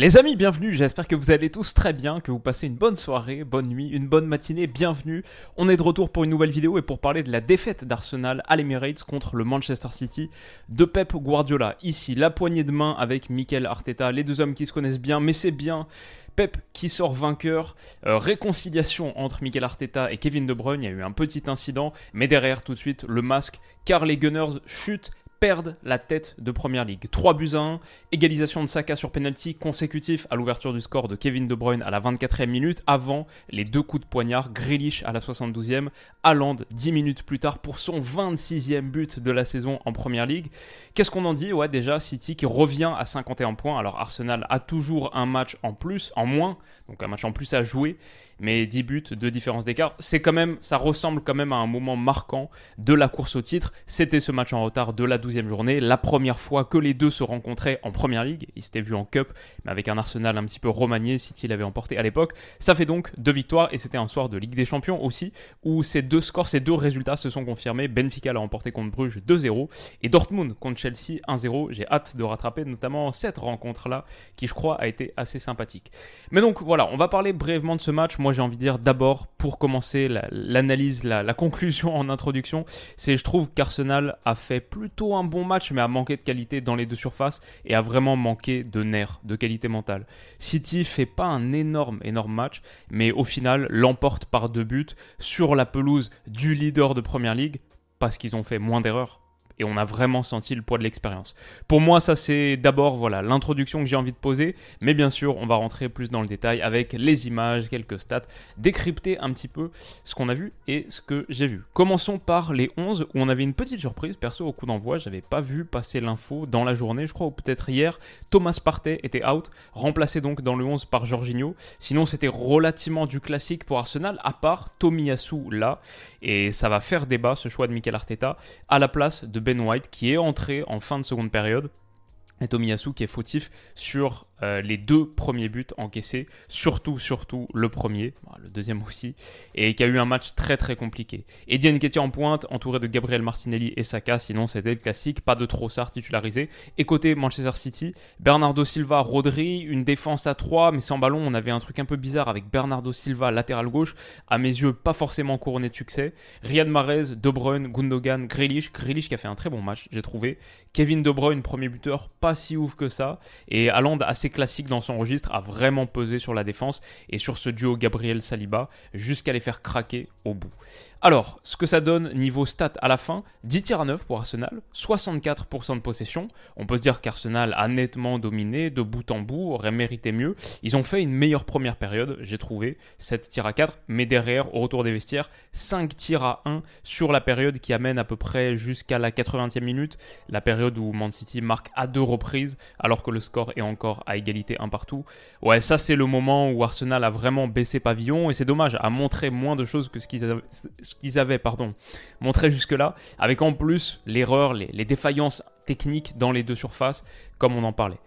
Les amis, bienvenue, j'espère que vous allez tous très bien, que vous passez une bonne soirée, bonne nuit, une bonne matinée, bienvenue. On est de retour pour une nouvelle vidéo et pour parler de la défaite d'Arsenal à l'Emirates contre le Manchester City de Pep Guardiola. Ici, la poignée de main avec Mikel Arteta, les deux hommes qui se connaissent bien, mais c'est bien Pep qui sort vainqueur, euh, réconciliation entre Mikel Arteta et Kevin De Bruyne, il y a eu un petit incident, mais derrière tout de suite le masque, car les Gunners chutent perdent la tête de Première Ligue. 3 buts à 1, égalisation de Saka sur penalty consécutif à l'ouverture du score de Kevin De Bruyne à la 24e minute avant les deux coups de poignard, Grealish à la 72e, Haaland 10 minutes plus tard pour son 26e but de la saison en Première Ligue. Qu'est-ce qu'on en dit? Ouais, déjà City qui revient à 51 points. Alors Arsenal a toujours un match en plus, en moins, donc un match en plus à jouer, mais 10 buts, de différence d'écart. C'est quand même, ça ressemble quand même à un moment marquant de la course au titre. C'était ce match en retard de la 12e journée, la première fois que les deux se rencontraient en Première Ligue. Ils s'étaient vus en Cup, mais avec un Arsenal un petit peu remanié, City l'avait emporté à l'époque. Ça fait donc deux victoires et c'était un soir de Ligue des Champions aussi, où ces deux scores, ces deux résultats se sont confirmés. Benfica l'a emporté contre Bruges 2-0 et Dortmund contre Chelsea 1-0. J'ai hâte de rattraper notamment cette rencontre-là, qui je crois a été assez sympathique. Mais donc voilà, on va parler brièvement de ce match. Moi j'ai envie de dire d'abord, pour commencer l'analyse, la, la conclusion en introduction, c'est je trouve qu'Arsenal a fait plutôt un bon match, mais a manqué de qualité dans les deux surfaces et a vraiment manqué de nerfs, de qualité mentale. City fait pas un énorme, énorme match, mais au final l'emporte par deux buts sur la pelouse du leader de Première Ligue parce qu'ils ont fait moins d'erreurs et on a vraiment senti le poids de l'expérience. Pour moi, ça c'est d'abord voilà l'introduction que j'ai envie de poser, mais bien sûr, on va rentrer plus dans le détail avec les images, quelques stats, décrypter un petit peu ce qu'on a vu et ce que j'ai vu. Commençons par les 11 où on avait une petite surprise perso au coup d'envoi, j'avais pas vu passer l'info dans la journée, je crois ou peut-être hier, Thomas Partey était out, remplacé donc dans le 11 par Jorginho. Sinon, c'était relativement du classique pour Arsenal à part Tomiyasu là et ça va faire débat ce choix de Mikel Arteta à la place de ben White qui est entré en fin de seconde période et Tomiyasu qui est fautif sur euh, les deux premiers buts encaissés, surtout, surtout le premier, le deuxième aussi, et qui a eu un match très très compliqué. Eddie Nketiah en pointe, entouré de Gabriel Martinelli et Saka, sinon c'était le classique, pas de Trossard titularisé. Et côté Manchester City, Bernardo Silva, Rodri, une défense à 3, mais sans ballon, on avait un truc un peu bizarre avec Bernardo Silva, latéral gauche, à mes yeux pas forcément couronné de succès. Riyad Mahrez, De Bruyne, Gundogan, Grealish, Grealish qui a fait un très bon match, j'ai trouvé. Kevin De Bruyne, premier buteur, pas si ouf que ça, et Haaland assez classique dans son registre, a vraiment pesé sur la défense et sur ce duo Gabriel-Saliba jusqu'à les faire craquer au bout. Alors, ce que ça donne niveau stats à la fin, 10 tirs à 9 pour Arsenal, 64% de possession. On peut se dire qu'Arsenal a nettement dominé de bout en bout, aurait mérité mieux. Ils ont fait une meilleure première période, j'ai trouvé, 7 tirs à 4, mais derrière, au retour des vestiaires, 5 tirs à 1 sur la période qui amène à peu près jusqu'à la 80e minute, la période où Man City marque à deux reprises, alors que le score est encore à égalité un partout. Ouais, ça c'est le moment où Arsenal a vraiment baissé pavillon, et c'est dommage, a montré moins de choses que ce qu'ils avaient pardon, montré jusque-là, avec en plus l'erreur, les défaillances techniques dans les deux surfaces, comme on en parlait.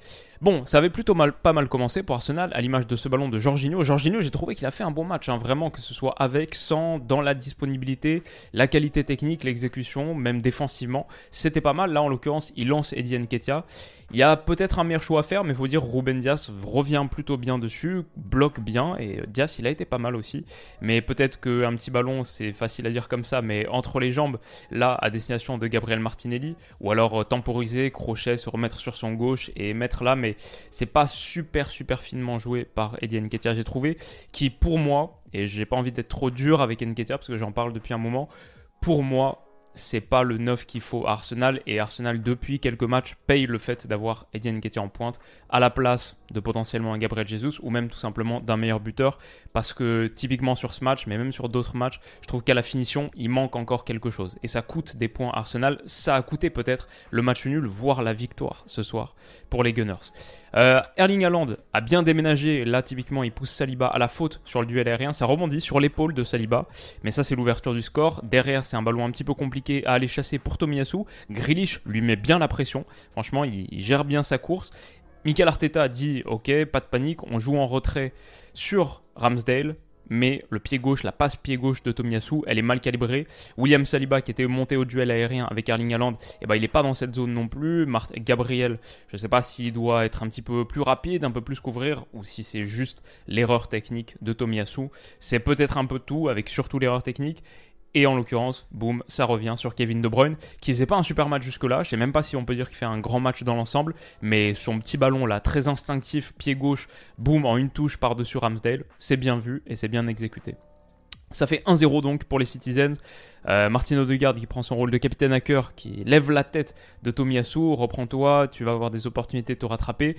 Bon, ça avait plutôt mal, pas mal commencé pour Arsenal, à l'image de ce ballon de Jorginho. Jorginho, j'ai trouvé qu'il a fait un bon match, hein, vraiment, que ce soit avec, sans, dans la disponibilité, la qualité technique, l'exécution, même défensivement. C'était pas mal. Là, en l'occurrence, il lance Eddie Nketiah. Il y a peut-être un meilleur choix à faire, mais il faut dire Ruben Diaz revient plutôt bien dessus, bloque bien, et Diaz, il a été pas mal aussi. Mais peut-être qu'un petit ballon, c'est facile à dire comme ça, mais entre les jambes, là, à destination de Gabriel Martinelli, ou alors euh, temporiser, crochet, se remettre sur son gauche et mettre là, mais c'est pas super super finement joué par Eddie Nketiah, j'ai trouvé, qui pour moi, et j'ai pas envie d'être trop dur avec Nketiah parce que j'en parle depuis un moment, pour moi, c'est pas le neuf qu'il faut. À Arsenal et Arsenal depuis quelques matchs paye le fait d'avoir Eddie Nketiah en pointe à la place de potentiellement un Gabriel Jesus ou même tout simplement d'un meilleur buteur. Parce que typiquement sur ce match mais même sur d'autres matchs je trouve qu'à la finition il manque encore quelque chose. Et ça coûte des points à Arsenal. Ça a coûté peut-être le match nul voire la victoire ce soir pour les Gunners euh, Erling Haaland a bien déménagé. Là typiquement il pousse Saliba à la faute sur le duel aérien. Ça rebondit sur l'épaule de Saliba. Mais ça c'est l'ouverture du score. Derrière c'est un ballon un petit peu compliqué à aller chasser pour Tomiyasu. Grealish lui met bien la pression. Franchement il, il gère bien sa course. Michael Arteta dit ok, pas de panique, on joue en retrait sur Ramsdale, mais le pied gauche, la passe pied gauche de Tomiyasu, elle est mal calibrée. William Saliba, qui était monté au duel aérien avec Erling Haaland, eh ben, il n'est pas dans cette zone non plus. Gabriel, je ne sais pas s'il doit être un petit peu plus rapide, un peu plus couvrir, ou si c'est juste l'erreur technique de Tomiyasu. C'est peut-être un peu tout, avec surtout l'erreur technique. Et en l'occurrence, boum, ça revient sur Kevin De Bruyne, qui faisait pas un super match jusque-là. Je sais même pas si on peut dire qu'il fait un grand match dans l'ensemble, mais son petit ballon là, très instinctif, pied gauche, boum, en une touche par-dessus Ramsdale, c'est bien vu et c'est bien exécuté. Ça fait 1-0 donc pour les Citizens. Euh, Martin Odegaard qui prend son rôle de capitaine à cœur, qui lève la tête de Tomiyasu, reprends-toi, tu vas avoir des opportunités de te rattraper.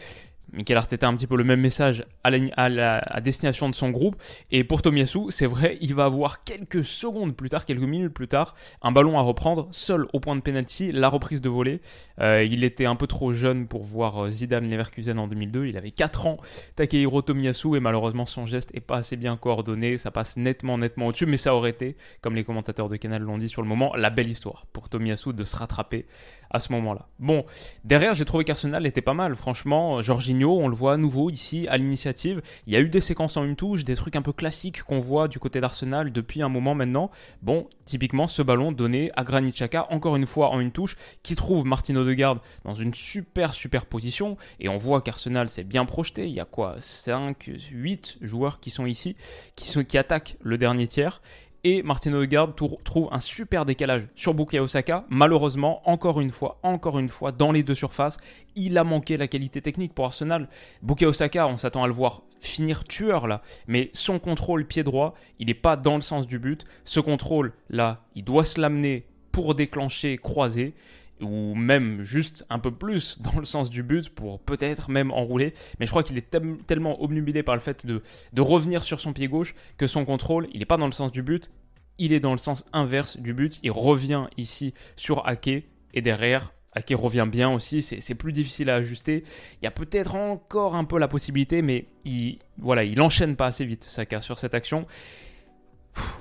Michael Arteta a un petit peu le même message à, la, destination de son groupe. Et pour Tomiyasu, c'est vrai, il va avoir quelques secondes plus tard, quelques minutes plus tard, un ballon à reprendre, seul au point de pénalty, la reprise de volée. Euh, il était un peu trop jeune pour voir euh, Zidane Leverkusen en 2002. Il avait 4 ans, Takehiro Tomiyasu, et malheureusement son geste est pas assez bien coordonné. Ça passe nettement, nettement au-dessus, mais ça aurait été, comme les commentateurs de Canal l'ont dit sur le moment, la belle histoire pour Tomiyasu de se rattraper à ce moment-là. Bon, derrière, j'ai trouvé qu'Arsenal était pas mal. Franchement, Jorginho on le voit à nouveau ici à l'initiative. Il y a eu des séquences en une touche, des trucs un peu classiques qu'on voit du côté d'Arsenal depuis un moment maintenant. Bon, typiquement ce ballon donné à Granit Xhaka, encore une fois en une touche, qui trouve Martin Odegaard dans une super super position. Et on voit qu'Arsenal s'est bien projeté. Il y a quoi? 5, 8 joueurs qui sont ici, qui, sont, qui attaquent le dernier tiers et Martin Odegaard trouve un super décalage sur Bukayo Osaka. Malheureusement, encore une fois, encore une fois, dans les deux surfaces, il a manqué la qualité technique pour Arsenal. Bukayo Osaka, on s'attend à le voir finir tueur là, mais son contrôle pied droit, il n'est pas dans le sens du but. Ce contrôle là, il doit se l'amener pour déclencher croisé ou même juste un peu plus dans le sens du but pour peut-être même enrouler. Mais je crois qu'il est tellement obnubilé par le fait de, revenir sur son pied gauche que son contrôle, il n'est pas dans le sens du but, il est dans le sens inverse du but. Il revient ici sur Ake et derrière. Ake revient bien aussi, c'est plus difficile à ajuster. Il y a peut-être encore un peu la possibilité, mais il, voilà, il enchaîne pas assez vite Saka sur cette action.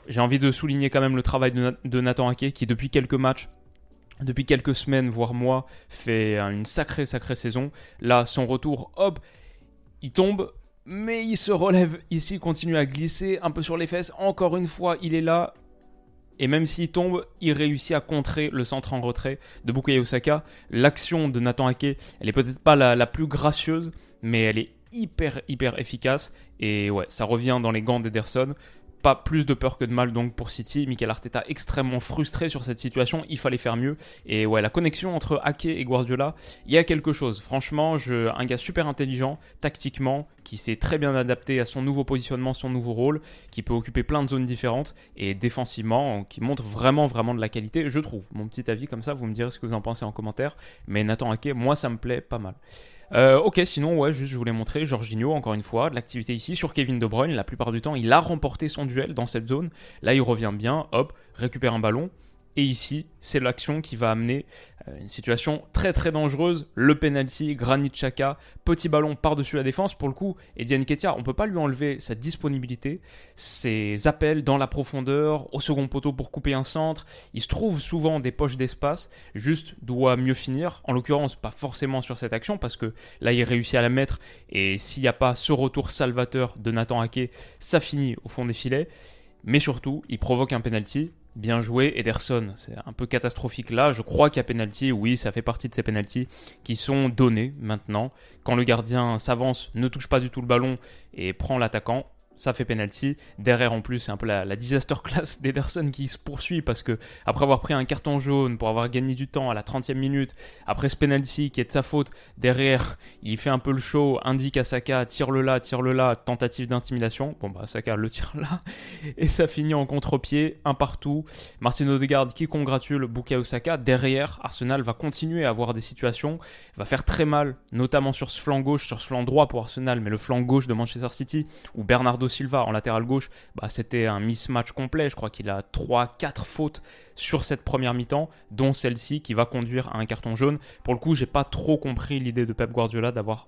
J'ai envie de souligner quand même le travail de Nathan Ake qui depuis quelques matchs depuis quelques semaines, voire mois, fait une sacrée, sacrée saison. Là, son retour, hop, il tombe, mais il se relève ici, il continue à glisser un peu sur les fesses. Encore une fois, il est là. Et même s'il tombe, il réussit à contrer le centre en retrait de Bukayo Osaka. L'action de Nathan Ake, elle est peut-être pas la, la plus gracieuse, mais elle est hyper, hyper efficace. Et ouais, ça revient dans les gants d'Ederson pas plus de peur que de mal donc pour City. Michael Arteta extrêmement frustré sur cette situation, il fallait faire mieux. Et ouais, la connexion entre Ake et Guardiola, il y a quelque chose. Franchement, un gars super intelligent, tactiquement, qui s'est très bien adapté à son nouveau positionnement, son nouveau rôle, qui peut occuper plein de zones différentes et défensivement, qui montre vraiment vraiment de la qualité, je trouve. Mon petit avis comme ça, vous me direz ce que vous en pensez en commentaire. Mais Nathan Ake, moi ça me plaît pas mal. Euh, ok, sinon, ouais, juste je voulais montrer Jorginho, encore une fois, de l'activité ici sur Kevin De Bruyne. La plupart du temps, il a remporté son duel dans cette zone. Là, il revient bien, hop, récupère un ballon. Et ici, c'est l'action qui va amener euh, une situation très très dangereuse. Le penalty, Granit Xhaka, petit ballon par-dessus la défense. Pour le coup, Edian Ketia, on ne peut pas lui enlever sa disponibilité, ses appels dans la profondeur, au second poteau pour couper un centre. Il se trouve souvent des poches d'espace, juste doit mieux finir. En l'occurrence, pas forcément sur cette action, parce que là, il réussit à la mettre. Et s'il n'y a pas ce retour salvateur de Nathan Ake, ça finit au fond des filets. Mais surtout, il provoque un penalty Bien joué, Ederson. C'est un peu catastrophique là. Je crois qu'il y a penalty. Oui, ça fait partie de ces penalties qui sont donnés maintenant. Quand le gardien s'avance, ne touche pas du tout le ballon et prend l'attaquant, ça fait penalty. Derrière en plus, c'est un peu la, disaster class d'Ederson qui se poursuit parce que après avoir pris un carton jaune, pour avoir gagné du temps à la 30e minute, après ce penalty qui est de sa faute, derrière, il fait un peu le show, indique à tire-le là, tire-le là, tentative d'intimidation. Bon bah Saka le tire là et ça finit en contre-pied, un partout. Martin Odegaard qui congratule Bukayo Saka. Derrière, Arsenal va continuer à avoir des situations, va faire très mal, notamment sur ce flanc gauche, sur ce flanc droit pour Arsenal, mais le flanc gauche de Manchester City où Bernardo Silva en latéral gauche, bah, c'était un mismatch complet. Je crois qu'il a 3-4 fautes sur cette première mi-temps, dont celle-ci qui va conduire à un carton jaune. Pour le coup, j'ai pas trop compris l'idée de Pep Guardiola d'avoir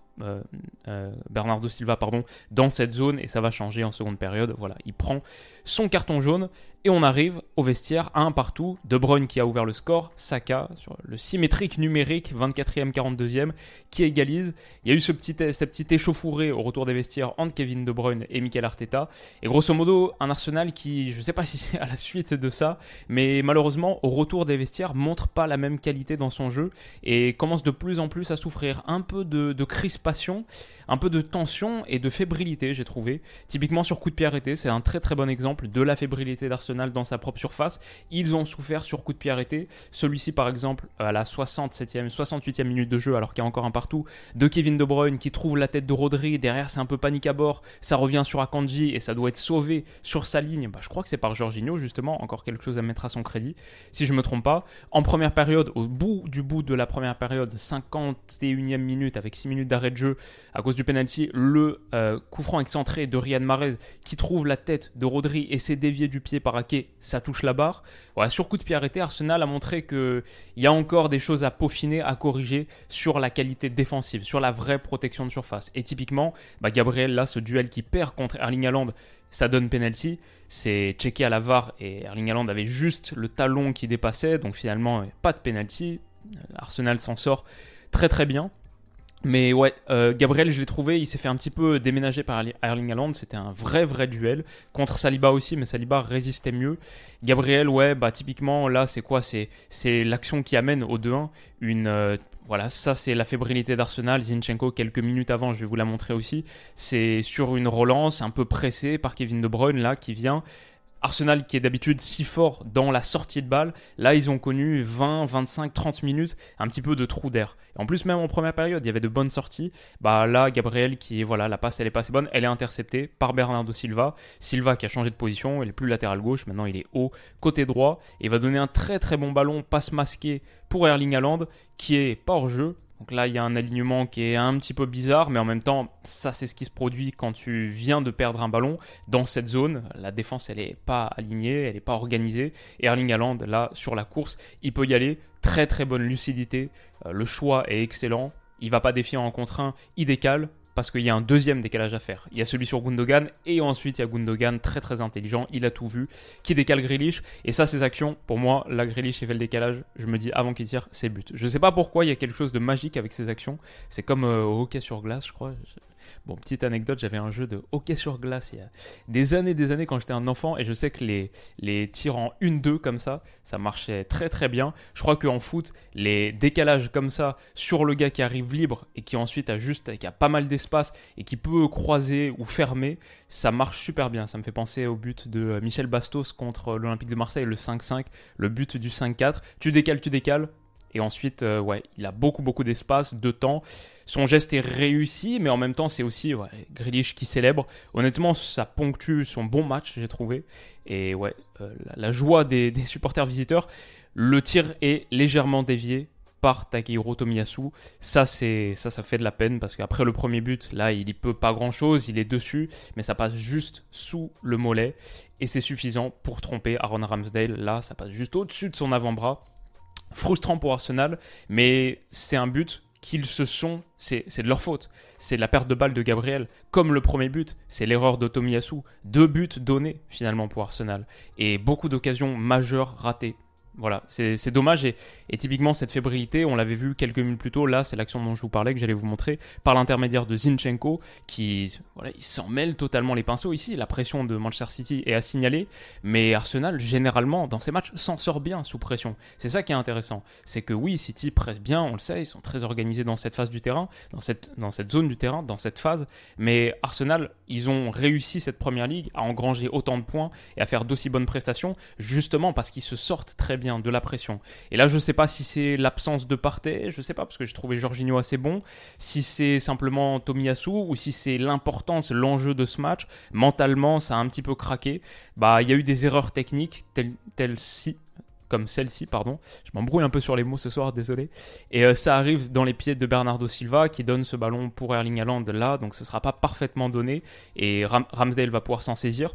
Bernardo Silva pardon, dans cette zone et ça va changer en seconde période. Voilà, il prend son carton jaune et on arrive au vestiaire à un partout. De Bruyne qui a ouvert le score, Saka sur le symétrique numérique 24e 42e qui égalise. Il y a eu ce petit, cette petite échauffourée au retour des vestiaires entre Kevin De Bruyne et Mikel Arteta et grosso modo un Arsenal qui je sais pas si c'est à la suite de ça mais malheureusement au retour des vestiaires montre pas la même qualité dans son jeu et commence de plus en plus à souffrir un peu de, de passion, un peu de tension et de fébrilité, j'ai trouvé. Typiquement sur coup de pied arrêté, c'est un très très bon exemple de la fébrilité d'Arsenal dans sa propre surface. Ils ont souffert sur coup de pied arrêté. Celui-ci, par exemple, à la 67e, 68e minute de jeu, alors qu'il y a encore un partout, de Kevin De Bruyne qui trouve la tête de Rodri. Derrière, c'est un peu panique à bord. Ça revient sur Akanji et ça doit être sauvé sur sa ligne. Bah, je crois que c'est par Jorginho, justement. Encore quelque chose à mettre à son crédit, si je me trompe pas. En première période, au bout du bout de la première période, 51e minute avec 6 minutes d'arrêt jeu à cause du penalty, le euh, coup franc excentré de Riyad Mahrez qui trouve la tête de Rodri et s'est dévié du pied par Ake, ça touche la barre. Voilà, sur coup de pied arrêté, Arsenal a montré qu'il y a encore des choses à peaufiner, à corriger sur la qualité défensive, sur la vraie protection de surface. Et typiquement, bah Gabriel, là, ce duel qui perd contre Erling Haaland, ça donne penalty. C'est checké à la VAR et Erling Haaland avait juste le talon qui dépassait, donc finalement, pas de penalty. Arsenal s'en sort très très bien. Mais ouais, euh, Gabriel, je l'ai trouvé, il s'est fait un petit peu déménager par Erling Haaland. C'était un vrai, vrai duel. Contre Saliba aussi, mais Saliba résistait mieux. Gabriel, ouais, bah typiquement, là, c'est quoi? C'est l'action qui amène au 2-1. Une, euh, voilà, ça, c'est la fébrilité d'Arsenal. Zinchenko, quelques minutes avant, je vais vous la montrer aussi. C'est sur une relance un peu pressée par Kevin De Bruyne, là, qui vient Arsenal qui est d'habitude si fort dans la sortie de balle, là ils ont connu 20, 25, 30 minutes, un petit peu de trou d'air. En plus même en première période, il y avait de bonnes sorties. Bah là Gabriel qui voilà, la passe elle est pas assez bonne, elle est interceptée par Bernardo Silva. Silva qui a changé de position, il est plus latéral gauche, maintenant il est haut côté droit et va donner un très très bon ballon passe masqué pour Erling Haaland qui est pas hors jeu donc là, il y a un alignement qui est un petit peu bizarre, mais en même temps, ça c'est ce qui se produit quand tu viens de perdre un ballon dans cette zone. La défense, elle n'est pas alignée, elle n'est pas organisée. Et Erling Haaland, là, sur la course, il peut y aller. Très très bonne lucidité. Euh, le choix est excellent. Il va pas défier en contre 1, il décale parce qu'il y a un deuxième décalage à faire. Il y a celui sur Gundogan et ensuite il y a Gundogan très très intelligent, il a tout vu, qui décale Grealish et ça ces actions, pour moi, la Grealish fait le décalage, je me dis avant qu'il tire, c'est but. Je sais pas pourquoi il y a quelque chose de magique avec ces actions, c'est comme euh, au hockey sur glace, je crois. Bon, petite anecdote, j'avais un jeu de hockey sur glace il y a des années, des années quand j'étais un enfant, et je sais que les, les tirs en 1-2 comme ça, ça marchait très très bien. Je crois qu'en foot, les décalages comme ça sur le gars qui arrive libre et qui ensuite a juste, qui a pas mal d'espace et qui peut croiser ou fermer, ça marche super bien. Ça me fait penser au but de Michel Bastos contre l'Olympique de Marseille, le 5-5, le but du 5-4. Tu décales, tu décales, et ensuite, euh, il a beaucoup, beaucoup d'espace, de temps. Son geste est réussi, mais en même temps, c'est aussi ouais, qui célèbre. Honnêtement, ça ponctue son bon match, j'ai trouvé. Et ouais, euh, la, joie des, supporters visiteurs. Le tir est légèrement dévié par Takehiro Tomiyasu. Ça, ça, ça fait de la peine parce qu'après le premier but, là, il y peut pas grand chose, il est dessus, mais ça passe juste sous le mollet et c'est suffisant pour tromper Aaron Ramsdale. Là, ça passe juste au-dessus de son avant-bras frustrant pour Arsenal, mais c'est un but qu'ils se sont, c'est de leur faute. C'est la perte de balle de Gabriel, comme le premier but, c'est l'erreur de Tomiyasu. Deux buts donnés finalement pour Arsenal, et beaucoup d'occasions majeures ratées. Voilà, c'est dommage. Et, typiquement, cette fébrilité, on l'avait vu quelques minutes plus tôt. Là, c'est l'action dont je vous parlais, que j'allais vous montrer, par l'intermédiaire de Zinchenko, qui voilà, il s'en mêle totalement les pinceaux ici. La pression de Manchester City est à signaler. Mais Arsenal, généralement, dans ces matchs, s'en sort bien sous pression. C'est ça qui est intéressant. C'est que oui, City presse bien, on le sait, ils sont très organisés dans cette phase du terrain, dans cette, dans cette zone du terrain, dans cette phase. Mais Arsenal, ils ont réussi cette première ligue à engranger autant de points et à faire d'aussi bonnes prestations, justement parce qu'ils se sortent très bien de la pression. Et là, je ne sais pas si c'est l'absence de Partey, je ne sais pas, parce que j'ai trouvé Jorginho assez bon, si c'est simplement Tomiyasu ou si c'est l'importance, l'enjeu de ce match. Mentalement, ça a un petit peu craqué. Bah, il y a eu des erreurs techniques, telles, ci comme celle-ci, pardon. Je m'embrouille un peu sur les mots ce soir, désolé. Et euh, ça arrive dans les pieds de Bernardo Silva qui donne ce ballon pour Erling Haaland là, donc ce ne sera pas parfaitement donné et Ramsdale va pouvoir s'en saisir.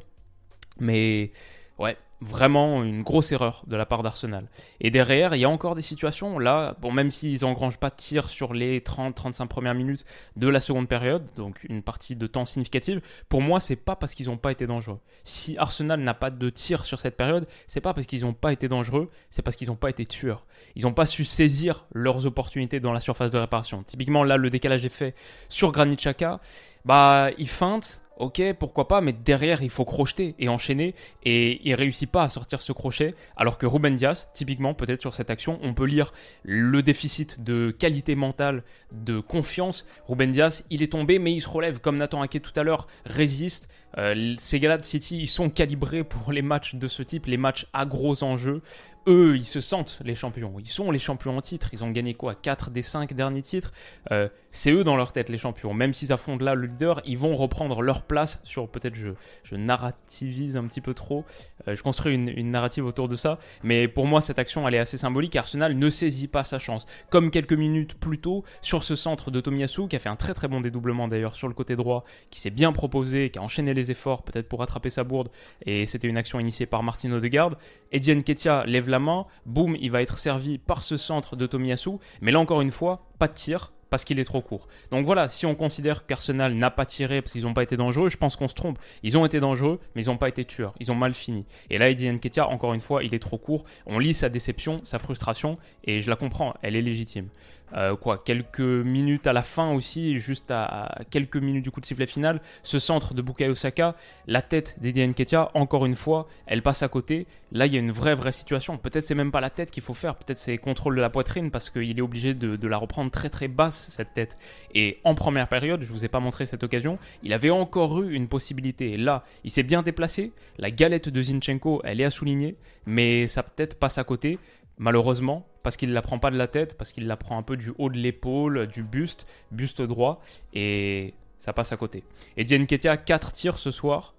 Mais ouais, vraiment une grosse erreur de la part d'Arsenal. Et derrière, il y a encore des situations, là, bon, même s'ils n'engrangent pas de tir sur les 30-35 premières minutes de la seconde période, donc une partie de temps significative, pour moi, c'est pas parce qu'ils n'ont pas été dangereux. Si Arsenal n'a pas de tir sur cette période, c'est pas parce qu'ils n'ont pas été dangereux, c'est parce qu'ils n'ont pas été tueurs. Ils n'ont pas su saisir leurs opportunités dans la surface de réparation. Typiquement, là, le décalage est fait sur Granit Xhaka, bah, il feinte, ok, pourquoi pas, mais derrière, il faut crocheter et enchaîner, et il réussit pas à sortir ce crochet, alors que Ruben Diaz, typiquement, peut-être sur cette action, on peut lire le déficit de qualité mentale, de confiance. Ruben Diaz, il est tombé, mais il se relève, comme Nathan Hackett tout à l'heure, résiste. Euh, ces gars de City, ils sont calibrés pour les matchs de ce type, les matchs à gros enjeux eux, ils se sentent les champions. Ils sont les champions en titre. Ils ont gagné quoi? 4 des 5 derniers titres? Euh, c'est eux dans leur tête les champions. Même s'ils affrontent là le leader, ils vont reprendre leur place sur. Peut-être je, je narrativise un petit peu trop. Euh, je construis une, narrative autour de ça. Mais pour moi, cette action, elle est assez symbolique. Arsenal ne saisit pas sa chance. Comme quelques minutes plus tôt, sur ce centre de Tomiyasu, qui a fait un très très bon dédoublement d'ailleurs sur le côté droit, qui s'est bien proposé, qui a enchaîné les efforts peut-être pour rattraper sa bourde. Et c'était une action initiée par Martino Odegaard. Edienne Ketia lève la main, boum, il va être servi par ce centre de Tomiyasu. Mais là encore une fois, pas de tir, parce qu'il est trop court. Donc voilà, si on considère qu'Arsenal n'a pas tiré parce qu'ils n'ont pas été dangereux, je pense qu'on se trompe. Ils ont été dangereux, mais ils n'ont pas été tueurs. Ils ont mal fini. Et là, Eddie Nketiah, encore une fois, il est trop court. On lit sa déception, sa frustration, et je la comprends, elle est légitime. Euh, quoi, quelques minutes à la fin aussi, juste à, quelques minutes du coup de sifflet final, ce centre de Bukayo Saka, la tête d'Eddie Nketiah, encore une fois, elle passe à côté. Là, il y a une vraie, vraie situation. Peut-être c'est même pas la tête qu'il faut faire, peut-être c'est contrôle de la poitrine parce qu'il est obligé de, de, la reprendre très très basse, cette tête. Et en première période, je vous ai pas montré cette occasion, il avait encore eu une possibilité. là, il s'est bien déplacé. La galette de Zinchenko, elle est à souligner, mais ça peut-être passe à côté malheureusement, parce qu'il ne la prend pas de la tête, parce qu'il la prend un peu du haut de l'épaule, du buste, buste droit, et ça passe à côté. Et Ketia, 4 tirs ce soir,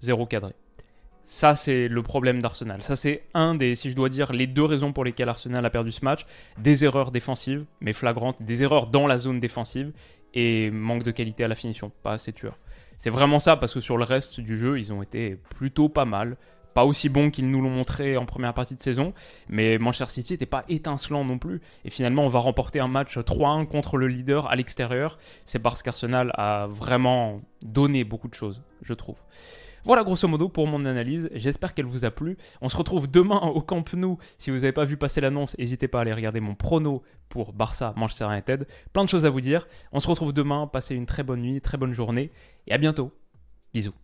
0 cadré. Ça, c'est le problème d'Arsenal. Ça, c'est un des, si je dois dire, les deux raisons pour lesquelles Arsenal a perdu ce match. Des erreurs défensives, mais flagrantes, des erreurs dans la zone défensive, et manque de qualité à la finition, pas assez tueur. C'est vraiment ça, parce que sur le reste du jeu, ils ont été plutôt pas mal pas aussi bon qu'ils nous l'ont montré en première partie de saison, mais Manchester City n'était pas étincelant non plus. Et finalement, on va remporter un match 3-1 contre le leader à l'extérieur. C'est parce qu'Arsenal a vraiment donné beaucoup de choses, je trouve. Voilà grosso modo pour mon analyse, j'espère qu'elle vous a plu. On se retrouve demain au Camp Nou. Si vous n'avez pas vu passer l'annonce, n'hésitez pas à aller regarder mon prono pour Barça Manchester United. Plein de choses à vous dire. On se retrouve demain, passez une très bonne nuit, très bonne journée et à bientôt. Bisous.